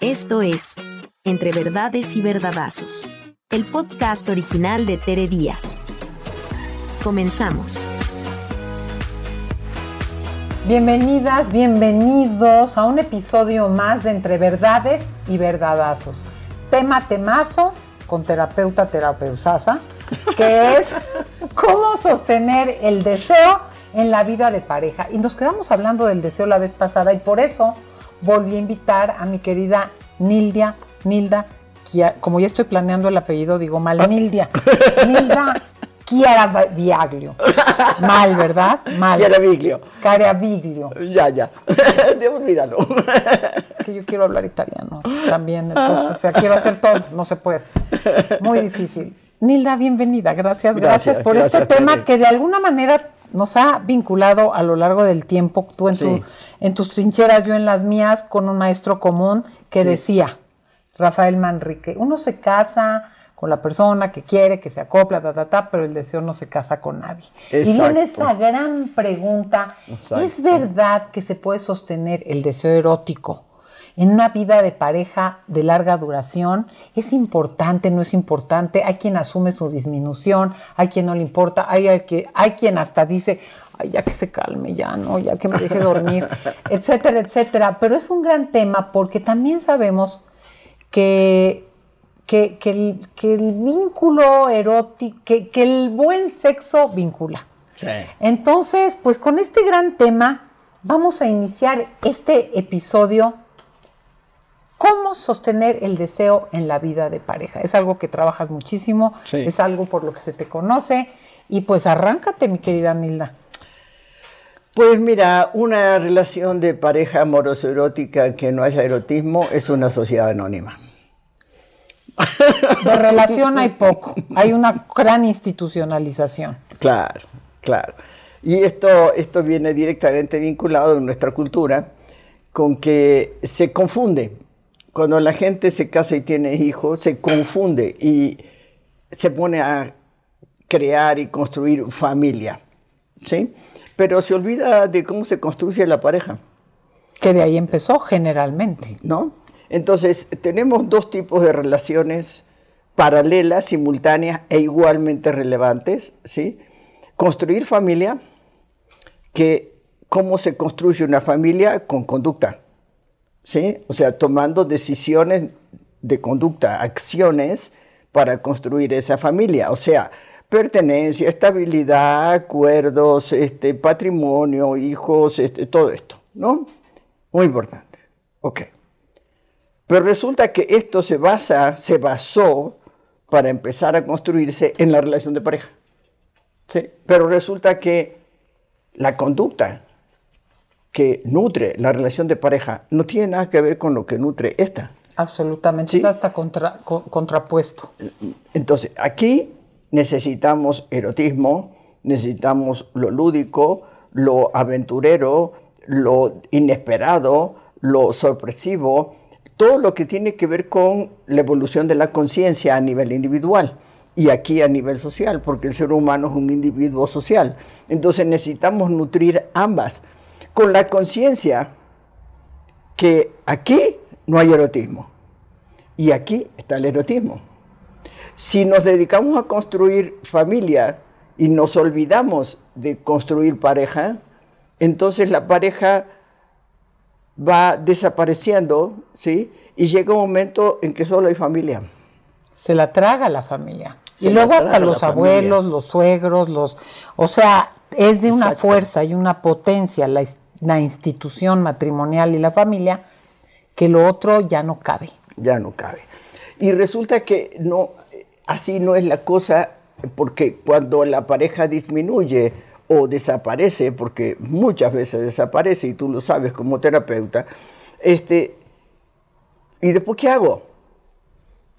Esto es Entre Verdades y Verdadazos, el podcast original de Tere Díaz. Comenzamos. Bienvenidas, bienvenidos a un episodio más de Entre Verdades y Verdadazos. Tema temazo con terapeuta terapeusasa, que es cómo sostener el deseo en la vida de pareja. Y nos quedamos hablando del deseo la vez pasada y por eso volví a invitar a mi querida Nildia, Nilda, como ya estoy planeando el apellido, digo mal, Nildia, Nilda Chiara Viaglio. Mal, ¿verdad? Mal. Chiara Viglio. Viglio. Ya, ya. Olvídalo. Es que yo quiero hablar italiano también, entonces, o sea, quiero hacer todo, no se puede. Muy difícil. Nilda, bienvenida. Gracias, gracias, por este tema que de alguna manera nos ha vinculado a lo largo del tiempo, tú en, en tus trincheras, yo en las mías, con un maestro común que decía, Rafael Manrique, uno se casa con la persona que quiere, que se acopla, ta, ta, ta, pero el deseo no se casa con nadie. Y viene esa gran pregunta, ¿es verdad que se puede sostener el deseo erótico en una vida de pareja de larga duración? ¿Es importante, no es importante? Hay quien asume su disminución, hay quien no le importa, hay, hay, hay quien hasta dice, Ay, ya que se calme, ya no, ya que me deje dormir, etcétera, etcétera. Pero es un gran tema porque también sabemos que que, el, vínculo erótico, que, el buen sexo vincula. Entonces, pues con este gran tema vamos a iniciar este episodio. ¿Cómo sostener el deseo en la vida de pareja? Es algo que trabajas muchísimo, es algo por lo que se te conoce. Y pues arráncate, mi querida Nilda. Pues mira, una relación de pareja amoroso-erótica que no haya erotismo es una sociedad anónima. De relación hay poco, hay una gran institucionalización. Claro, claro. Y esto, esto viene directamente vinculado en nuestra cultura con que se confunde. Cuando la gente se casa y tiene hijos, se confunde y se pone a crear y construir familia. ¿sí? Pero se olvida de cómo se construye la pareja. Que de ahí empezó generalmente. ¿No? Entonces, tenemos dos tipos de relaciones paralelas, simultáneas e igualmente relevantes, ¿sí? Construir familia, que cómo se construye una familia con conducta, ¿sí? O sea, tomando decisiones de conducta, acciones para construir esa familia, o sea, pertenencia, estabilidad, acuerdos, este, patrimonio, hijos, este, todo esto, ¿no? Muy importante. Ok. Pero resulta que esto se basa, se basó para empezar a construirse en la relación de pareja. ¿Sí? Pero resulta que la conducta que nutre la relación de pareja no tiene nada que ver con lo que nutre esta. Absolutamente, es hasta contrapuesto. Entonces, aquí necesitamos erotismo, necesitamos lo lúdico, lo aventurero, lo inesperado, lo sorpresivo, todo lo que tiene que ver con la evolución de la conciencia a nivel individual y aquí a nivel social, porque el ser humano es un individuo social. Entonces necesitamos nutrir ambas, con la conciencia que aquí no hay erotismo y aquí está el erotismo. Si nos dedicamos a construir familia y nos olvidamos de construir pareja, entonces la pareja va desapareciendo, ¿sí? Y llega un momento en que solo hay familia. Se la traga la familia. y luego hasta los abuelos, los suegros, los... O sea, es de una fuerza y una potencia la, la institución matrimonial y la familia que lo otro ya no cabe. Ya no cabe. Y resulta que no, así no es la cosa, porque cuando la pareja disminuye, o desaparece, porque muchas veces desaparece y tú lo sabes como terapeuta, este, ¿y después qué hago?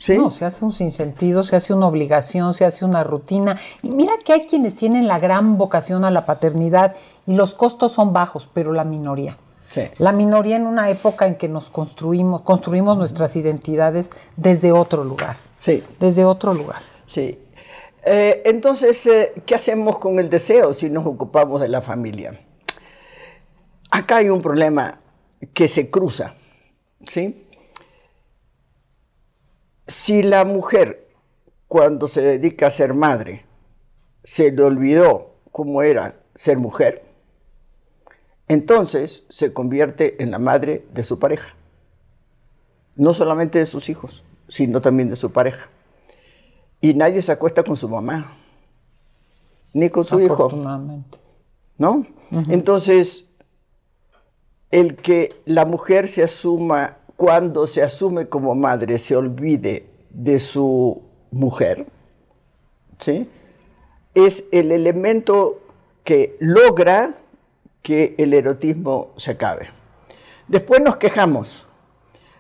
¿Sí? No, se hace un sinsentido, se hace una obligación, se hace una rutina. Y mira que hay quienes tienen la gran vocación a la paternidad y los costos son bajos, pero la minoría. Sí. La minoría en una época en que nos construimos, construimos nuestras identidades desde otro lugar. Sí. Desde otro lugar. Sí. Eh, entonces, eh, ¿qué hacemos con el deseo si nos ocupamos de la familia? Acá hay un problema que se cruza, ¿sí? Si la mujer, cuando se dedica a ser madre, se le olvidó cómo era ser mujer, entonces se convierte en la madre de su pareja. No solamente de sus hijos, sino también de su pareja. Y nadie se acuesta con su mamá, ni con su hijo. ¿No? Entonces, el que la mujer se asuma, cuando se asume como madre, se olvide de su mujer, ¿sí? es el elemento que logra que el erotismo se acabe. Después nos quejamos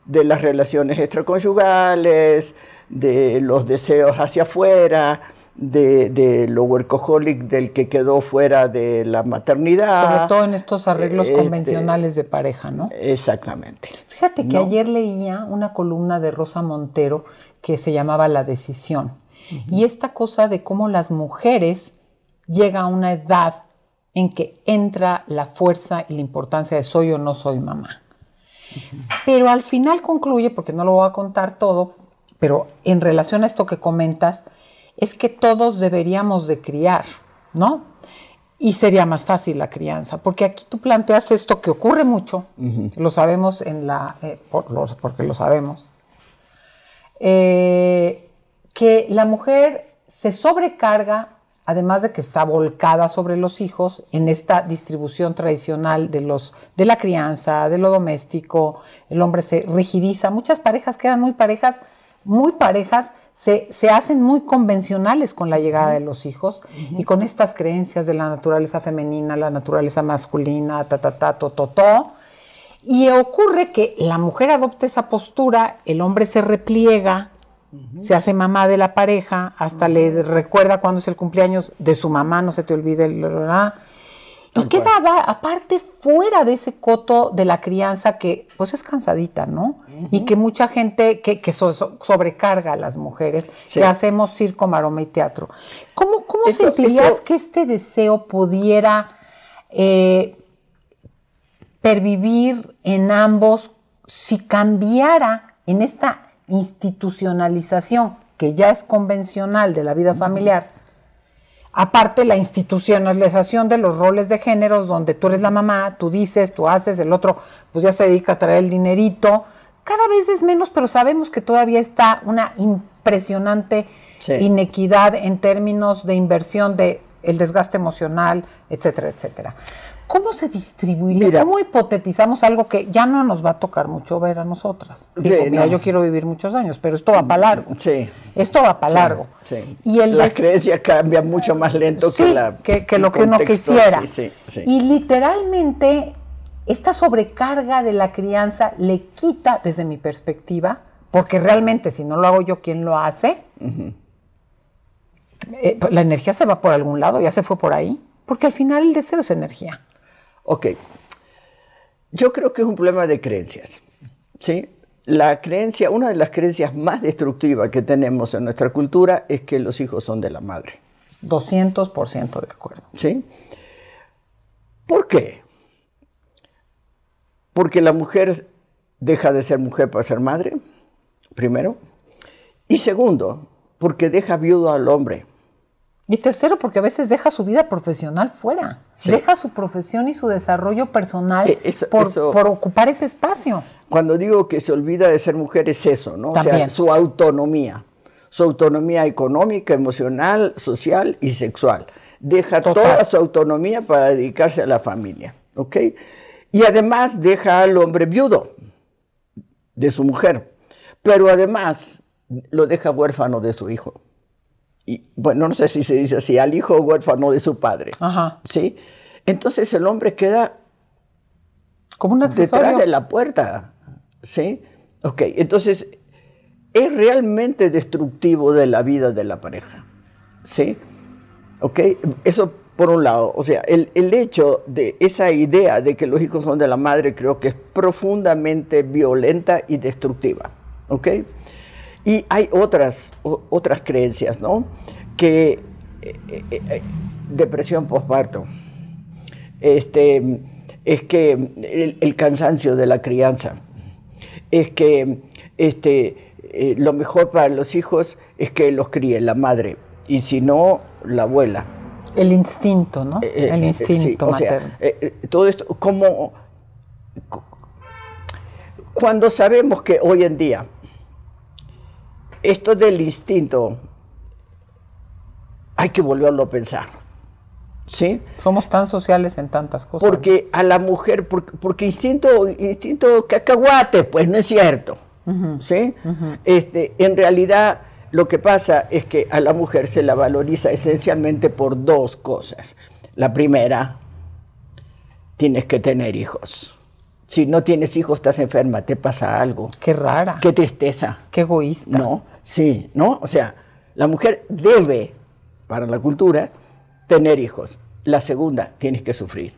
de las relaciones extraconyugales, de los deseos hacia afuera, de, lo workaholic del que quedó fuera de la maternidad. Sobre todo en estos arreglos este, convencionales de pareja, ¿no? Exactamente. Fíjate que ayer leía una columna de Rosa Montero que se llamaba La decisión. Y esta cosa de cómo las mujeres llega a una edad en que entra la fuerza y la importancia de soy o no soy mamá. Pero al final concluye, porque no lo voy a contar todo, pero en relación a esto que comentas, es que todos deberíamos de criar, ¿no? Y sería más fácil la crianza, porque aquí tú planteas esto que ocurre mucho, lo sabemos en la, eh, porque lo sabemos, eh, que la mujer se sobrecarga, además de que está volcada sobre los hijos en esta distribución tradicional de, los, de la crianza, de lo doméstico, el hombre se rigidiza, muchas parejas quedan muy parejas, muy parejas, se, hacen muy convencionales con la llegada de los hijos y con estas creencias de la naturaleza femenina, la naturaleza masculina, ta, ta, ta, to, to, to. Y ocurre que la mujer adopta esa postura, el hombre se repliega, se hace mamá de la pareja, hasta le recuerda cuando es el cumpleaños de su mamá, no se te olvide. el y quedaba, aparte, fuera de ese coto de la crianza que, pues, es cansadita, ¿no? Y que mucha gente, que, que sobrecarga a las mujeres, que hacemos circo, maroma y teatro. ¿Cómo, cómo sentirías que este deseo pudiera eh, pervivir en ambos si cambiara en esta institucionalización, que ya es convencional de la vida familiar? Aparte, la institucionalización de los roles de géneros, donde tú eres la mamá, tú dices, tú haces, el otro pues ya se dedica a traer el dinerito. Cada vez es menos, pero sabemos que todavía está una impresionante inequidad en términos de inversión de el desgaste emocional, etcétera, etcétera. ¿Cómo se distribuiría? ¿Cómo hipotetizamos algo que ya no nos va a tocar mucho ver a nosotras? mira, yo quiero vivir muchos años, pero esto va para largo. Sí. Esto va para largo. Sí. Y la creencia cambia mucho más lento que, la, que, lo que uno quisiera. Y literalmente, esta sobrecarga de la crianza le quita, desde mi perspectiva, porque realmente si no lo hago yo, ¿quién lo hace? Eh, la energía se va por algún lado, ya se fue por ahí, porque al final el deseo es energía. Ok, yo creo que es un problema de creencias. ¿sí? La creencia, una de las creencias más destructivas que tenemos en nuestra cultura es que los hijos son de la madre. 200% de acuerdo. ¿Sí? ¿Por qué? Porque la mujer deja de ser mujer para ser madre, primero. Y segundo, porque deja viudo al hombre. Y tercero, porque a veces deja su vida profesional fuera. Deja su profesión y su desarrollo personal eh, por, ocupar ese espacio. Cuando digo que se olvida de ser mujer es eso, ¿no? O sea, su autonomía. Su autonomía económica, emocional, social y sexual. Deja toda su autonomía para dedicarse a la familia, ¿ok? Y además deja al hombre viudo de su mujer. Pero además lo deja huérfano de su hijo y, bueno, no sé si se dice así, al hijo huérfano de su padre. Ajá. ¿Sí? Entonces el hombre queda como un accesorio. detrás de la puerta. ¿Sí? Ok, entonces es realmente destructivo de la vida de la pareja. ¿Sí? ¿Ok? Eso por un lado. O sea, el, el hecho de esa idea de que los hijos son de la madre creo que es profundamente violenta y destructiva. ¿Ok? Y hay otras, otras creencias, ¿no? Que eh, eh, eh, depresión postparto, este, es que el, cansancio de la crianza, es que este, eh, lo mejor para los hijos es que los críe la madre y si no, la abuela. El instinto, ¿no? El instinto sí, o sea, materno. todo esto, como cu- cuando sabemos que hoy en día esto del instinto hay que volverlo a pensar, ¿sí? Somos tan sociales en tantas cosas. Porque a la mujer, porque, porque instinto, instinto cacahuate, pues no es cierto. ¿sí? este, en realidad, lo que pasa es que a la mujer se la valoriza esencialmente por dos cosas. La primera, tienes que tener hijos. Si no tienes hijos, estás enferma, te pasa algo. Qué rara. Qué tristeza. Qué egoísta. No, sí, ¿no? O sea, la mujer debe, para la cultura, tener hijos. La segunda, tienes que sufrir.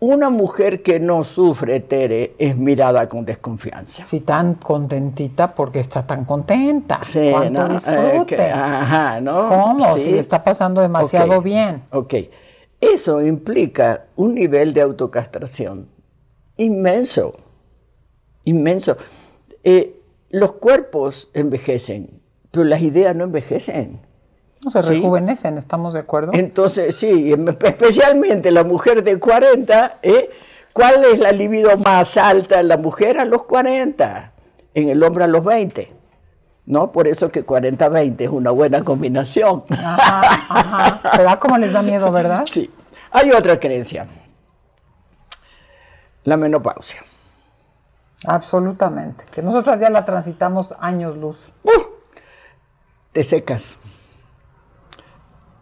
Una mujer que no sufre, Tere, es mirada con desconfianza. Sí, tan contentita porque está tan contenta. Sí, Cuánto ¿no? Eh, disfrute. que- ajá, ¿no? ¿Cómo? Sí. Si le está pasando demasiado bien. Ok. Eso implica un nivel de autocastración inmenso. Inmenso. Eh, los cuerpos envejecen, pero las ideas no envejecen. No se Sí. rejuvenecen, ¿estamos de acuerdo? Entonces, sí, especialmente la mujer de 40, ¿eh? ¿cuál es la libido más alta en la mujer a los 40? En el hombre a los 20. ¿No? Por eso que 40-20 es una buena combinación. Ajá, ajá. ¿Verdad cómo les da miedo, verdad? Sí. Hay otra creencia. La menopausia. Absolutamente. Que nosotras ya la transitamos años luz. ¡Uh! Te secas.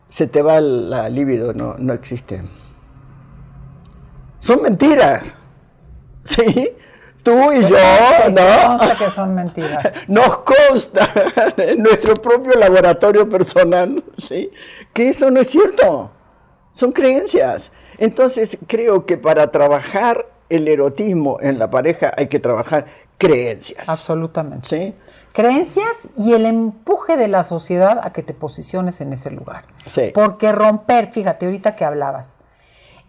Se te va la libido, no, no existe. Son mentiras. ¿Sí? Tú y yo, ¿no? Consta que son mentiras. Nos consta en nuestro propio laboratorio personal, ¿sí? Que eso no es cierto. Son creencias. Entonces, creo que para trabajar el erotismo en la pareja hay que trabajar creencias. Absolutamente. ¿Sí? Creencias y el empuje de la sociedad a que te posiciones en ese lugar. Sí. Porque romper, fíjate, ahorita que hablabas,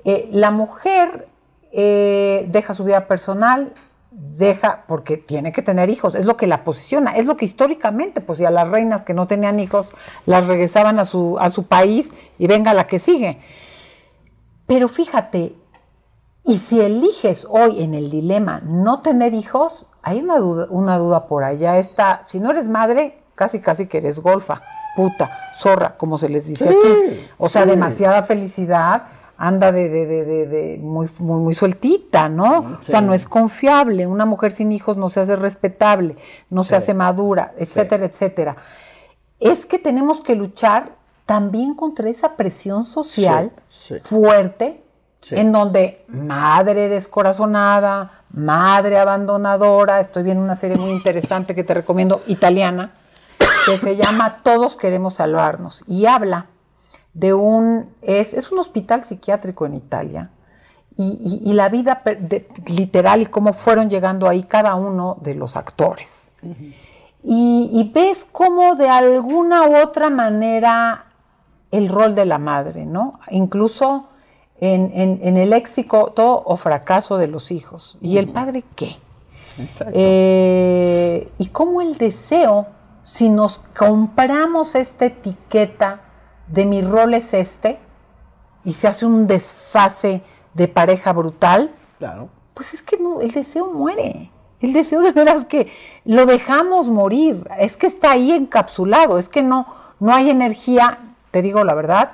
eh, la mujer eh, deja su vida personal, deja, porque tiene que tener hijos, es lo que la posiciona, es lo que históricamente, pues ya las reinas que no tenían hijos, las regresaban a su, a su país y venga la que sigue. Pero fíjate, y si eliges hoy en el dilema no tener hijos, hay una duda, una duda por allá. Está, si no eres madre, casi casi que eres golfa, puta, zorra, como se les dice Sí, aquí. O sea, sí. demasiada felicidad, anda de, de, de, de- de muy, muy, muy sueltita, ¿no? O sea, no es confiable. Una mujer sin hijos no se hace respetable, no se hace madura, etcétera, etcétera. Es que tenemos que luchar también contra esa presión social fuerte Sí. en donde madre descorazonada, madre abandonadora, estoy viendo una serie muy interesante que te recomiendo, italiana, que se llama Todos queremos salvarnos y habla de un, es, es un hospital psiquiátrico en Italia y, y- y la vida per- de- literal y cómo fueron llegando ahí cada uno de los actores. Y, y ves cómo de alguna u otra manera el rol de la madre, ¿no? Incluso en, en- en el éxito o fracaso de los hijos. ¿Y el padre qué? Eh, y cómo el deseo, si nos compramos esta etiqueta de mi rol es este, y se hace un desfase de pareja brutal, Claro. pues es que no, el deseo muere. El deseo de veras que lo dejamos morir. Es que está ahí encapsulado. Es que no, no hay energía, te digo la verdad,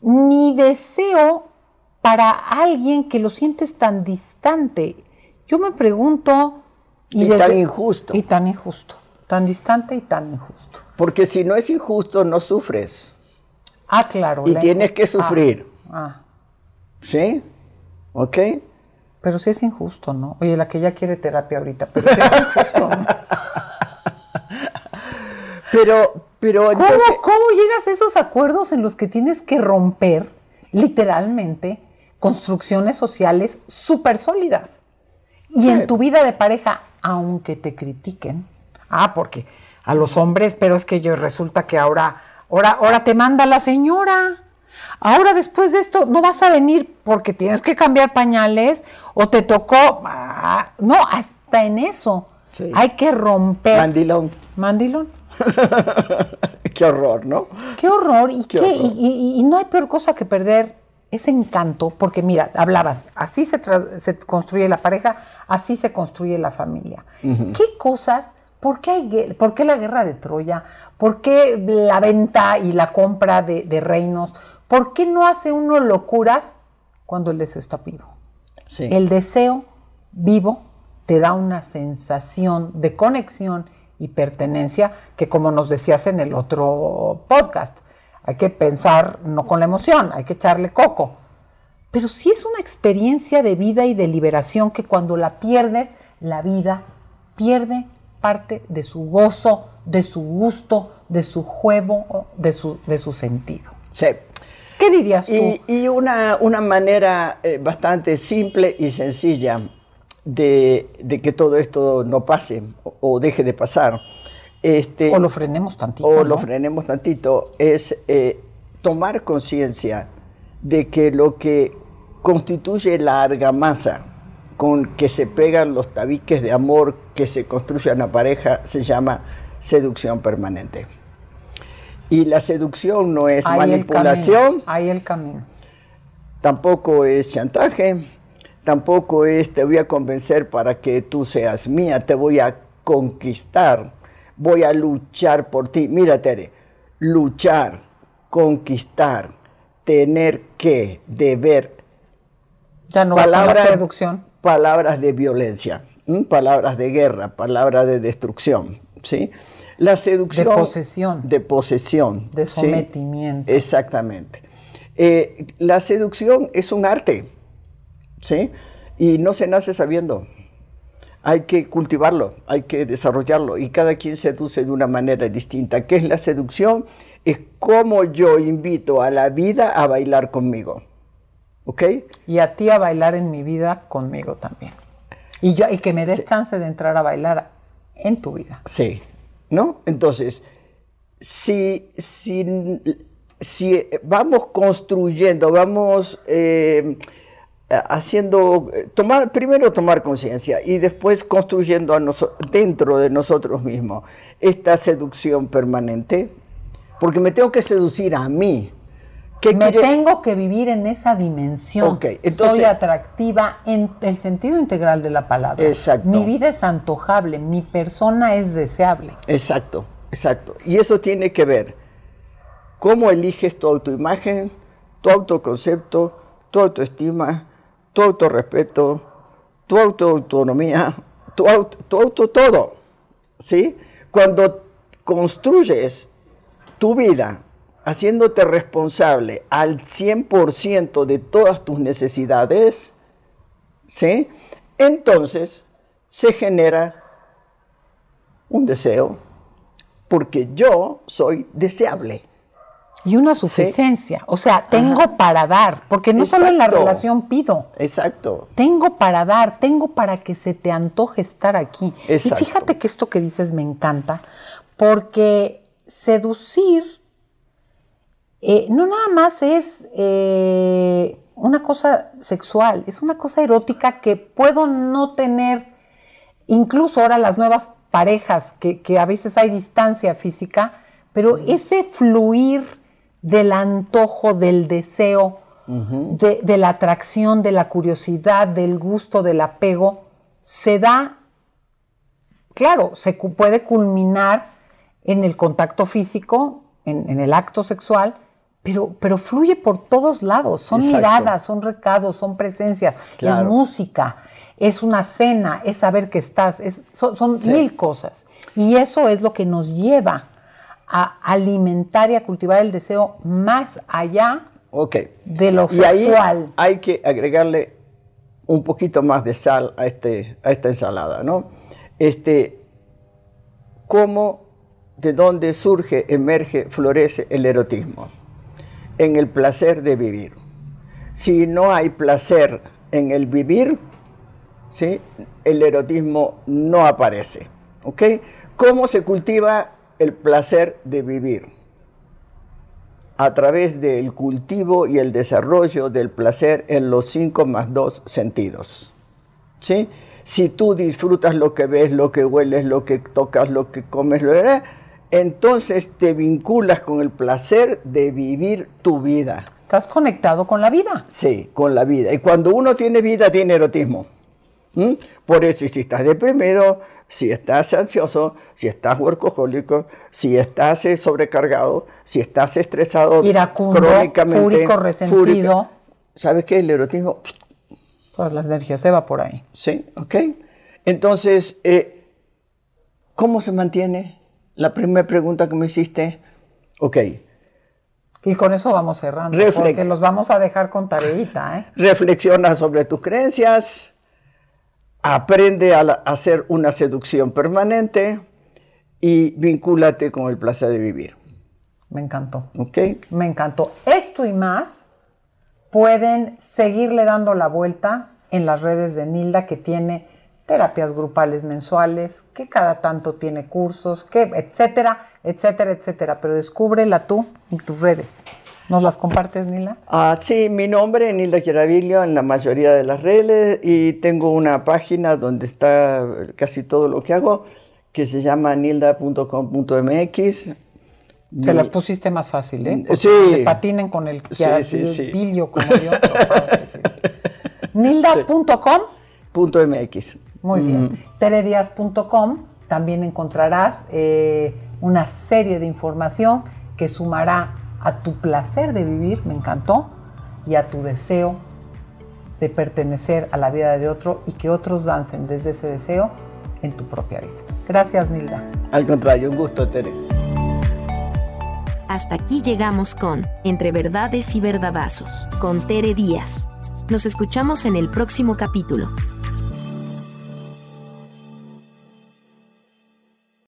ni deseo para alguien que lo sientes tan distante. Yo me pregunto. Y tan injusto. Y tan injusto. Tan distante y tan injusto. Porque si no es injusto, no sufres. Ah, claro. Y tienes que ah, sufrir. ah. ¿Sí? ¿Ok? Pero sí es injusto, ¿no? Oye, la que ya quiere terapia ahorita, pero sí es injusto, ¿no? Pero, pero ¿Cómo, entonces- ¿Cómo llegas a esos acuerdos en los que tienes que romper, literalmente, construcciones sociales súper sólidas? Y Sí. en tu vida de pareja, aunque te critiquen, ah, porque a los hombres, pero es que yo resulta que ahora, ahora, ahora te manda la señora. Ahora después de esto no vas a venir porque tienes que cambiar pañales o te tocó, ah, no, hasta en eso. Hay que romper. Mandilón. Mandilón. qué horror, ¿no? Qué horror. ¿Y, qué Y, no hay peor cosa que perder ese encanto, porque mira, hablabas, así se, se construye la pareja, así se construye la familia. ¿Qué cosas? ¿Por qué, hay, ¿Por qué la guerra de Troya? ¿Por qué la venta y la compra de, de reinos? ¿Por qué no hace uno locuras cuando el deseo está vivo? El deseo vivo te da una sensación de conexión y pertenencia que como nos decías en el otro podcast, hay que pensar no con la emoción, hay que echarle coco. Pero sí es una experiencia de vida y de liberación que cuando la pierdes, la vida pierde parte de su gozo, de su gusto, de su juego, de su, de su sentido. Sí. ¿Qué dirías tú? Y, una, una, manera eh, bastante simple y sencilla de, que todo esto no pase o, deje de pasar. Este, o lo frenemos tantito. O lo frenemos tantito, es eh, tomar conciencia de que lo que constituye la argamasa con que se pegan los tabiques de amor que se construye una pareja se llama seducción permanente. Y la seducción no es manipulación. Hay el camino. Tampoco es chantaje. Tampoco es te voy a convencer para que tú seas mía. Te voy a conquistar. Voy a luchar por ti. Mira, Tere, luchar, conquistar, tener que, deber. Ya no palabras, la seducción. Palabras de violencia, palabras de guerra, palabras de destrucción. ¿sí? La seducción. De posesión. De posesión. De sometimiento. Exactamente. Eh, la seducción es un arte, ¿sí? Y no se nace sabiendo. Hay que cultivarlo, hay que desarrollarlo y cada quien seduce de una manera distinta. ¿Qué es la seducción? Es cómo yo invito a la vida a bailar conmigo. ¿Ok? Y a ti a bailar en mi vida conmigo también. Y, yo, y que me des chance de entrar a bailar en tu vida. Sí, ¿no? Entonces, si, si, vamos construyendo, vamos eh, haciendo, tomar, primero tomar conciencia y después construyendo a dentro de nosotros mismos esta seducción permanente, porque me tengo que seducir a mí. me tengo que vivir en esa dimensión. Soy atractiva en el sentido integral de la palabra. Exacto. Mi vida es antojable, mi persona es deseable. Exacto, exacto. Y eso tiene que ver cómo eliges tu autoimagen, tu autoconcepto, tu autoestima, tu autorrespeto, tu autoautonomía, tu auto, tu auto todo. ¿Sí? Cuando construyes tu vida haciéndote responsable al 100% de todas tus necesidades, ¿sí? Entonces se genera un deseo, porque yo soy deseable. Y una suficiencia, o sea, tengo para dar, porque no solo en la relación pido. Exacto. Tengo para dar, tengo para que se te antoje estar aquí. Y fíjate que esto que dices me encanta, porque seducir eh, no nada más es eh, una cosa sexual, es una cosa erótica que puedo no tener, incluso ahora las nuevas parejas, que, a veces hay distancia física, pero ese fluir del antojo, del deseo, de, de, la atracción, de la curiosidad, del gusto, del apego, se da, claro, se puede culminar en el contacto físico, en el acto sexual, pero, fluye por todos lados. Son miradas, son recados, son presencias, es música, es una cena, es saber que estás, son, mil cosas. Y eso es lo que nos lleva a alimentar y a cultivar el deseo más allá de lo y Ahí hay que agregarle un poquito más de sal a, este, a esta ensalada, ¿no? Este, ¿Cómo, de dónde surge, emerge, florece el erotismo? en el placer de vivir. Si no hay placer en el vivir, ¿sí? el erotismo no aparece. ¿ok? ¿Cómo se cultiva el placer de vivir? A través del cultivo y el desarrollo del placer en los cinco más dos sentidos. ¿sí? Si tú disfrutas lo que ves, lo que hueles, lo que tocas, lo que comes, lo que entonces te vinculas con el placer de vivir tu vida. Estás conectado con la vida. Sí, con la vida. Y cuando uno tiene vida, tiene erotismo. ¿Mm? Por eso, si estás deprimido, si estás ansioso, si estás workahólico, si estás eh, sobrecargado, si estás estresado Iracundo, crónicamente, fúrico, resentido. ¿Sabes qué? El erotismo. Pues la energía se va por ahí. Sí, ok. Entonces, eh, ¿cómo se mantiene? La primera pregunta que me hiciste, ok. Y con eso vamos cerrando, porque los vamos a dejar con tareita. ¿eh? Reflexiona sobre tus creencias, aprende a, hacer una seducción permanente y vincúlate con el placer de vivir. Me encantó. ¿Ok? Me encantó. Esto y más pueden seguirle dando la vuelta en las redes de Nilda que tiene terapias grupales mensuales, que cada tanto tiene cursos, que etcétera, etcétera, etcétera. Pero descúbrela tú en tus redes. ¿Nos las compartes, Nila? Ah, sí, mi nombre es Nilda Chiaravillo en la mayoría de las redes y tengo una página donde está casi todo lo que hago que se llama nilda.com.mx. Se las pusiste más fácil, ¿eh? sí. Que patinen con el Chiaravillo como yo. Nilda.com.mx. Muy bien. Mm. Teredias.com también encontrarás eh, una serie de información que sumará a tu placer de vivir, me encantó, y a tu deseo de pertenecer a la vida de otro y que otros dancen desde ese deseo en tu propia vida. Gracias, Nilda. Al contrario, un gusto, Tere. Hasta aquí llegamos con Entre Verdades y Verdadazos, con Tere Díaz. Nos escuchamos en el próximo capítulo.